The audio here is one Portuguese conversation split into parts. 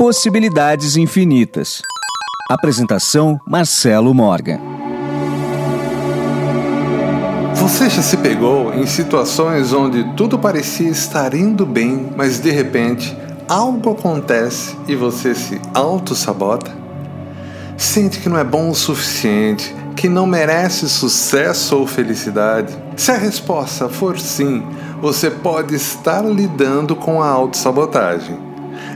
Possibilidades Infinitas. Apresentação Marcelo Morgan. Você já se pegou em situações onde tudo parecia estar indo bem, mas de repente algo acontece e você se auto-sabota? Sente que não é bom o suficiente, que não merece sucesso ou felicidade? Se a resposta for sim, você pode estar lidando com a autossabotagem.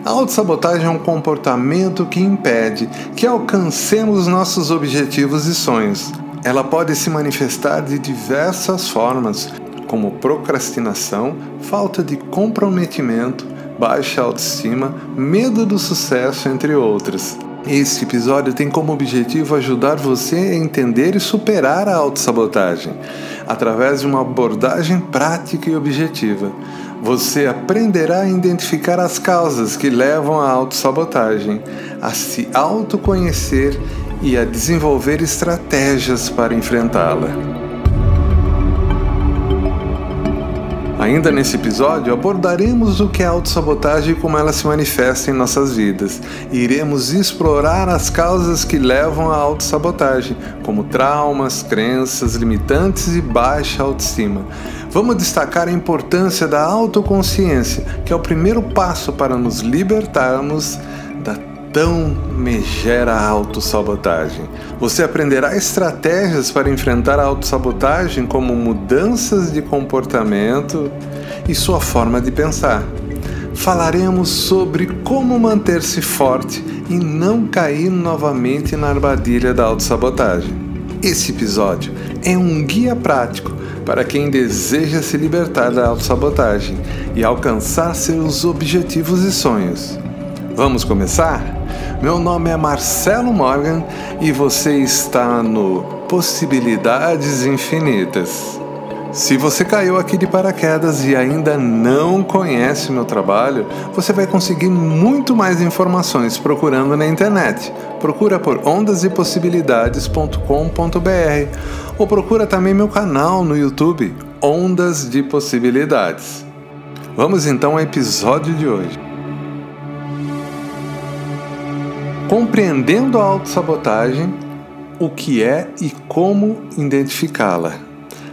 A autossabotagem é um comportamento que impede que alcancemos nossos objetivos e sonhos. Ela pode se manifestar de diversas formas, como procrastinação, falta de comprometimento, baixa autoestima, medo do sucesso, entre outras. Este episódio tem como objetivo ajudar você a entender e superar a autossabotagem, através de uma abordagem prática e objetiva. Você aprenderá a identificar as causas que levam à autossabotagem, a se autoconhecer e a desenvolver estratégias para enfrentá-la. Ainda nesse episódio, abordaremos o que é autossabotagem e como ela se manifesta em nossas vidas. E iremos explorar as causas que levam à autossabotagem, como traumas, crenças limitantes e baixa autoestima. Vamos destacar a importância da autoconsciência, que é o primeiro passo para nos libertarmos tão megera autossabotagem. Você aprenderá estratégias para enfrentar a autossabotagem, como mudanças de comportamento e sua forma de pensar. Falaremos sobre como manter-se forte e não cair novamente na armadilha da autossabotagem. Esse episódio é um guia prático para quem deseja se libertar da autossabotagem e alcançar seus objetivos e sonhos. Vamos começar? Meu nome é Marcelo Morgan e você está no Possibilidades Infinitas. Se você caiu aqui de paraquedas e ainda não conhece meu trabalho, você vai conseguir muito mais informações procurando na internet. Procura por ondasepossibilidades.com.br ou procura também meu canal no YouTube, Ondas de Possibilidades. Vamos então ao episódio de hoje. Compreendendo a autossabotagem, o que é e como identificá-la.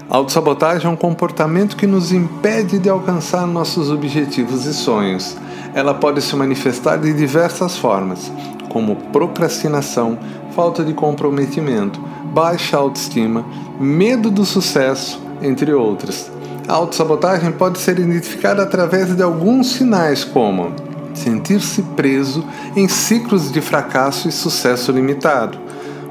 A autossabotagem é um comportamento que nos impede de alcançar nossos objetivos e sonhos. Ela pode se manifestar de diversas formas, como procrastinação, falta de comprometimento, baixa autoestima, medo do sucesso, entre outras. A autossabotagem pode ser identificada através de alguns sinais como sentir-se preso em ciclos de fracasso e sucesso limitado,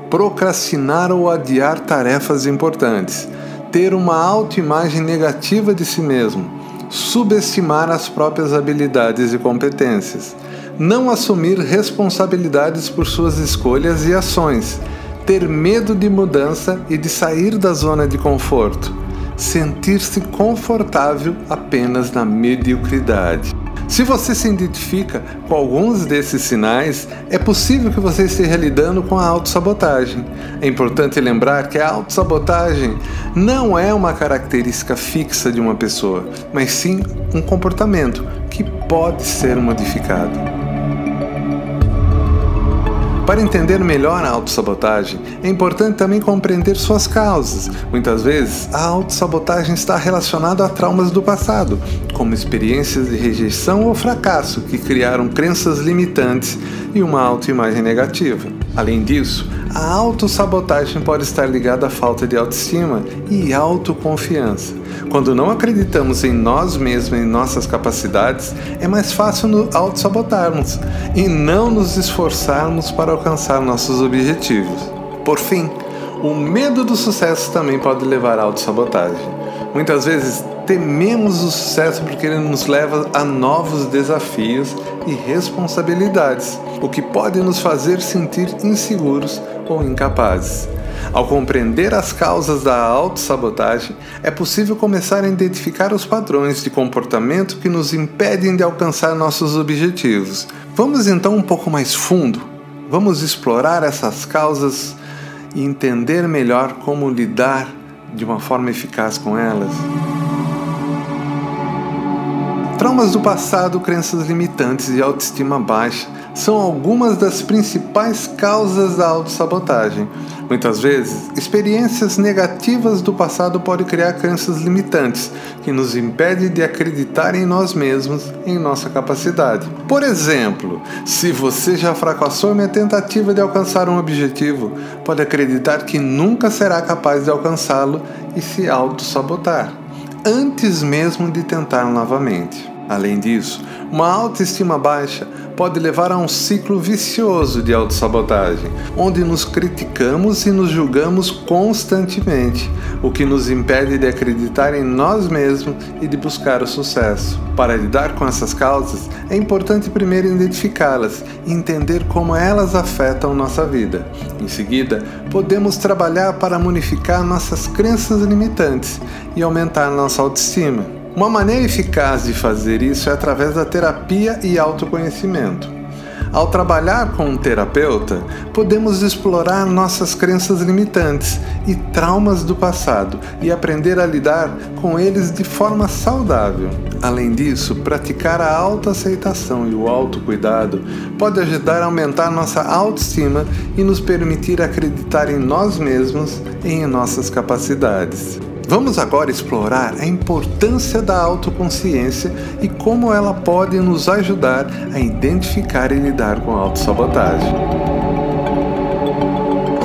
procrastinar ou adiar tarefas importantes, ter uma autoimagem negativa de si mesmo, subestimar as próprias habilidades e competências, não assumir responsabilidades por suas escolhas e ações, ter medo de mudança e de sair da zona de conforto, sentir-se confortável apenas na mediocridade. Se você se identifica com alguns desses sinais, é possível que você esteja lidando com a autossabotagem. É importante lembrar que a autossabotagem não é uma característica fixa de uma pessoa, mas sim um comportamento que pode ser modificado. Para entender melhor a autossabotagem, é importante também compreender suas causas. Muitas vezes, a autossabotagem está relacionada a traumas do passado, como experiências de rejeição ou fracasso que criaram crenças limitantes e uma autoimagem negativa. Além disso, a autossabotagem pode estar ligada à falta de autoestima e autoconfiança. Quando não acreditamos em nós mesmos e em nossas capacidades, é mais fácil nos autossabotarmos e não nos esforçarmos para alcançar nossos objetivos. Por fim, o medo do sucesso também pode levar à autossabotagem. Muitas vezes tememos o sucesso porque ele nos leva a novos desafios e responsabilidades, o que pode nos fazer sentir inseguros ou incapazes. Ao compreender as causas da autossabotagem, é possível começar a identificar os padrões de comportamento que nos impedem de alcançar nossos objetivos. Vamos então um pouco mais fundo. Vamos explorar essas causas e entender melhor como lidar de uma forma eficaz com elas. Traumas do passado, crenças limitantes e autoestima baixa são algumas das principais causas da autossabotagem. Muitas vezes, experiências negativas do passado podem criar crenças limitantes que nos impedem de acreditar em nós mesmos, em nossa capacidade. Por exemplo, se você já fracassou em uma tentativa de alcançar um objetivo, pode acreditar que nunca será capaz de alcançá-lo e se autossabotar antes mesmo de tentar novamente. Além disso, uma autoestima baixa pode levar a um ciclo vicioso de autossabotagem, onde nos criticamos e nos julgamos constantemente, o que nos impede de acreditar em nós mesmos e de buscar o sucesso. Para lidar com essas causas, é importante primeiro identificá-las e entender como elas afetam nossa vida. Em seguida, podemos trabalhar para modificar nossas crenças limitantes e aumentar nossa autoestima. Uma maneira eficaz de fazer isso é através da terapia e autoconhecimento. Ao trabalhar com um terapeuta, podemos explorar nossas crenças limitantes e traumas do passado e aprender a lidar com eles de forma saudável. Além disso, praticar a autoaceitação e o autocuidado pode ajudar a aumentar nossa autoestima e nos permitir acreditar em nós mesmos e em nossas capacidades. Vamos agora explorar a importância da autoconsciência e como ela pode nos ajudar a identificar e lidar com a autossabotagem.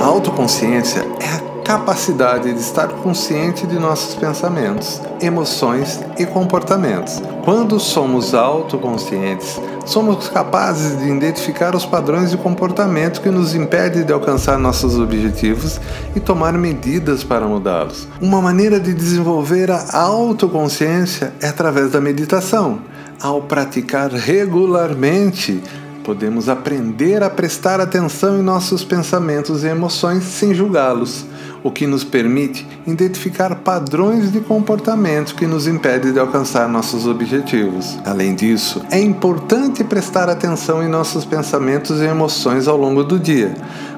A autoconsciência é a capacidade de estar consciente de nossos pensamentos, emoções e comportamentos. Quando somos autoconscientes, somos capazes de identificar os padrões de comportamento que nos impedem de alcançar nossos objetivos e tomar medidas para mudá-los. Uma maneira de desenvolver a autoconsciência é através da meditação. Ao praticar regularmente, podemos aprender a prestar atenção em nossos pensamentos e emoções sem julgá-los o que nos permite identificar padrões de comportamento que nos impedem de alcançar nossos objetivos. Além disso, é importante prestar atenção em nossos pensamentos e emoções ao longo do dia,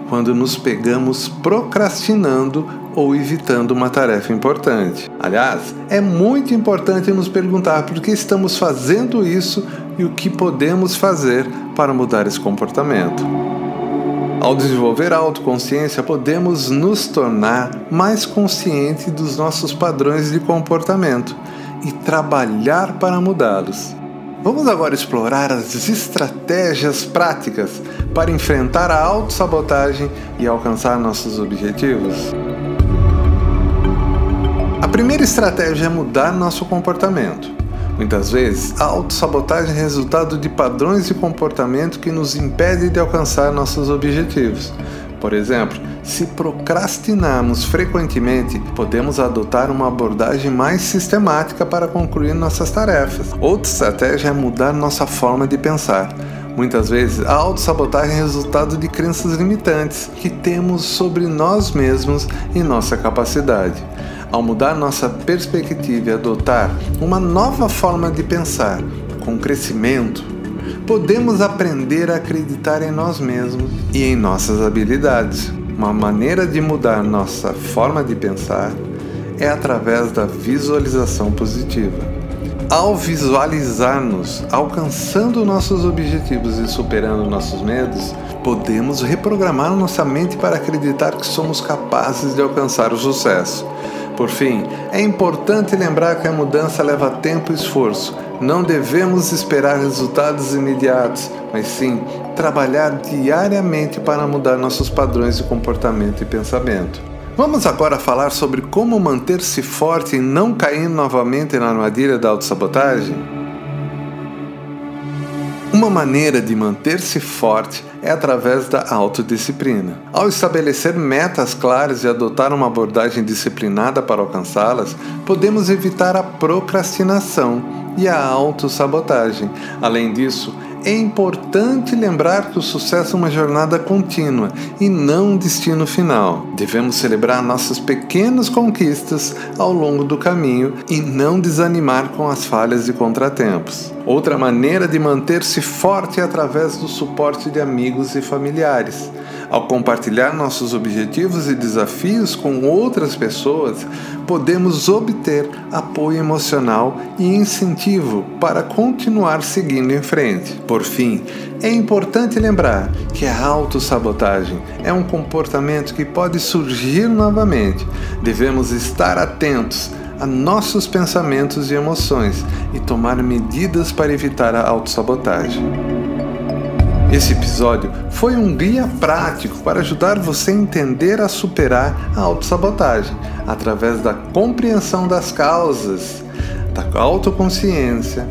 quando nos pegamos procrastinando ou evitando uma tarefa importante. Aliás, é muito importante nos perguntar por que estamos fazendo isso e o que podemos fazer para mudar esse comportamento. Ao desenvolver a autoconsciência, podemos nos tornar mais conscientes dos nossos padrões de comportamento e trabalhar para mudá-los. Vamos agora explorar as estratégias práticas para enfrentar a autossabotagem e alcançar nossos objetivos. A primeira estratégia é mudar nosso comportamento. Muitas vezes, a autossabotagem é resultado de padrões de comportamento que nos impedem de alcançar nossos objetivos. Por exemplo, se procrastinarmos frequentemente, podemos adotar uma abordagem mais sistemática para concluir nossas tarefas. Outra estratégia é mudar nossa forma de pensar. Muitas vezes, a autossabotagem é resultado de crenças limitantes que temos sobre nós mesmos e nossa capacidade ao mudar nossa perspectiva e adotar uma nova forma de pensar com crescimento, podemos aprender a acreditar em nós mesmos e em nossas habilidades. Uma maneira de mudar nossa forma de pensar é através da visualização positiva. Ao visualizar-nos alcançando nossos objetivos e superando nossos medos, podemos reprogramar nossa mente para acreditar que somos capazes de alcançar o sucesso. Por fim, é importante lembrar que a mudança leva tempo e esforço. Não devemos esperar resultados imediatos, mas sim trabalhar diariamente para mudar nossos padrões de comportamento e pensamento. Vamos agora falar sobre como manter-se forte e não cair novamente na armadilha da autossabotagem? Uma maneira de manter-se forte é através da autodisciplina. Ao estabelecer metas claras e adotar uma abordagem disciplinada para alcançá-las, podemos evitar a procrastinação e a autossabotagem. Além disso, é importante lembrar que o sucesso é uma jornada contínua e não um destino final. Devemos celebrar nossas pequenas conquistas ao longo do caminho e não desanimar com as falhas e contratempos. Outra maneira de manter-se forte é através do suporte de amigos e familiares. Ao compartilhar nossos objetivos e desafios com outras pessoas, podemos obter apoio emocional e incentivo para continuar seguindo em frente. Por fim, é importante lembrar que a autossabotagem é um comportamento que pode surgir novamente. Devemos estar atentos a nossos pensamentos e emoções e tomar medidas para evitar a autossabotagem. Esse episódio foi um guia prático para ajudar você a entender a superar a autossabotagem através da compreensão das causas, da autoconsciência,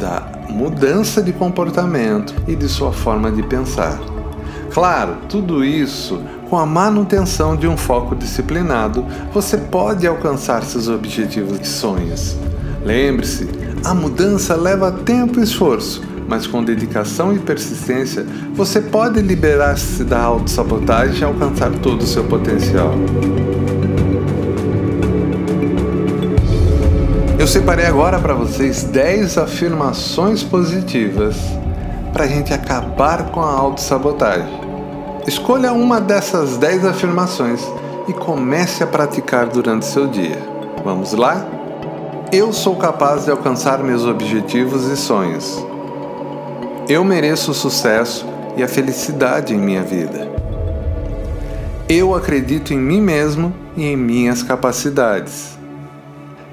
da mudança de comportamento e de sua forma de pensar. Claro, tudo isso com a manutenção de um foco disciplinado, você pode alcançar seus objetivos e sonhos. Lembre-se, a mudança leva tempo e esforço mas com dedicação e persistência, você pode liberar-se da autossabotagem e alcançar todo o seu potencial. Eu separei agora para vocês 10 afirmações positivas para a gente acabar com a autossabotagem. Escolha uma dessas 10 afirmações e comece a praticar durante seu dia. Vamos lá? Eu sou capaz de alcançar meus objetivos e sonhos. Eu mereço o sucesso e a felicidade em minha vida. Eu acredito em mim mesmo e em minhas capacidades.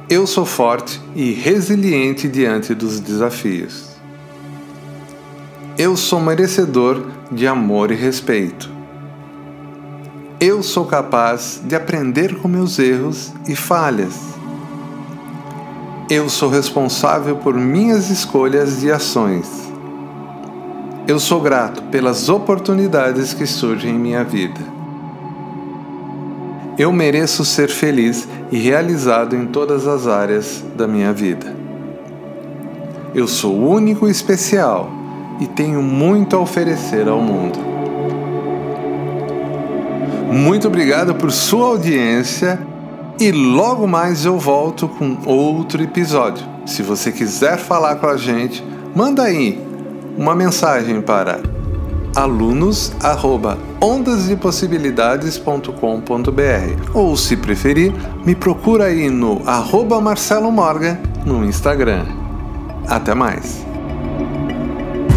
Eu sou forte e resiliente diante dos desafios. Eu sou merecedor de amor e respeito. Eu sou capaz de aprender com meus erros e falhas. Eu sou responsável por minhas escolhas e ações. Eu sou grato pelas oportunidades que surgem em minha vida. Eu mereço ser feliz e realizado em todas as áreas da minha vida. Eu sou único e especial e tenho muito a oferecer ao mundo. Muito obrigado por sua audiência e logo mais eu volto com outro episódio. Se você quiser falar com a gente, manda aí uma mensagem para alunos@ondasdepossibilidades.com.br ou se preferir, me procura aí no arroba Marcelo Morgan no Instagram. Até mais.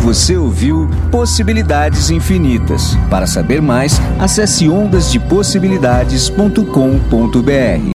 Você ouviu Possibilidades Infinitas. Para saber mais, acesse ondasdepossibilidades.com.br.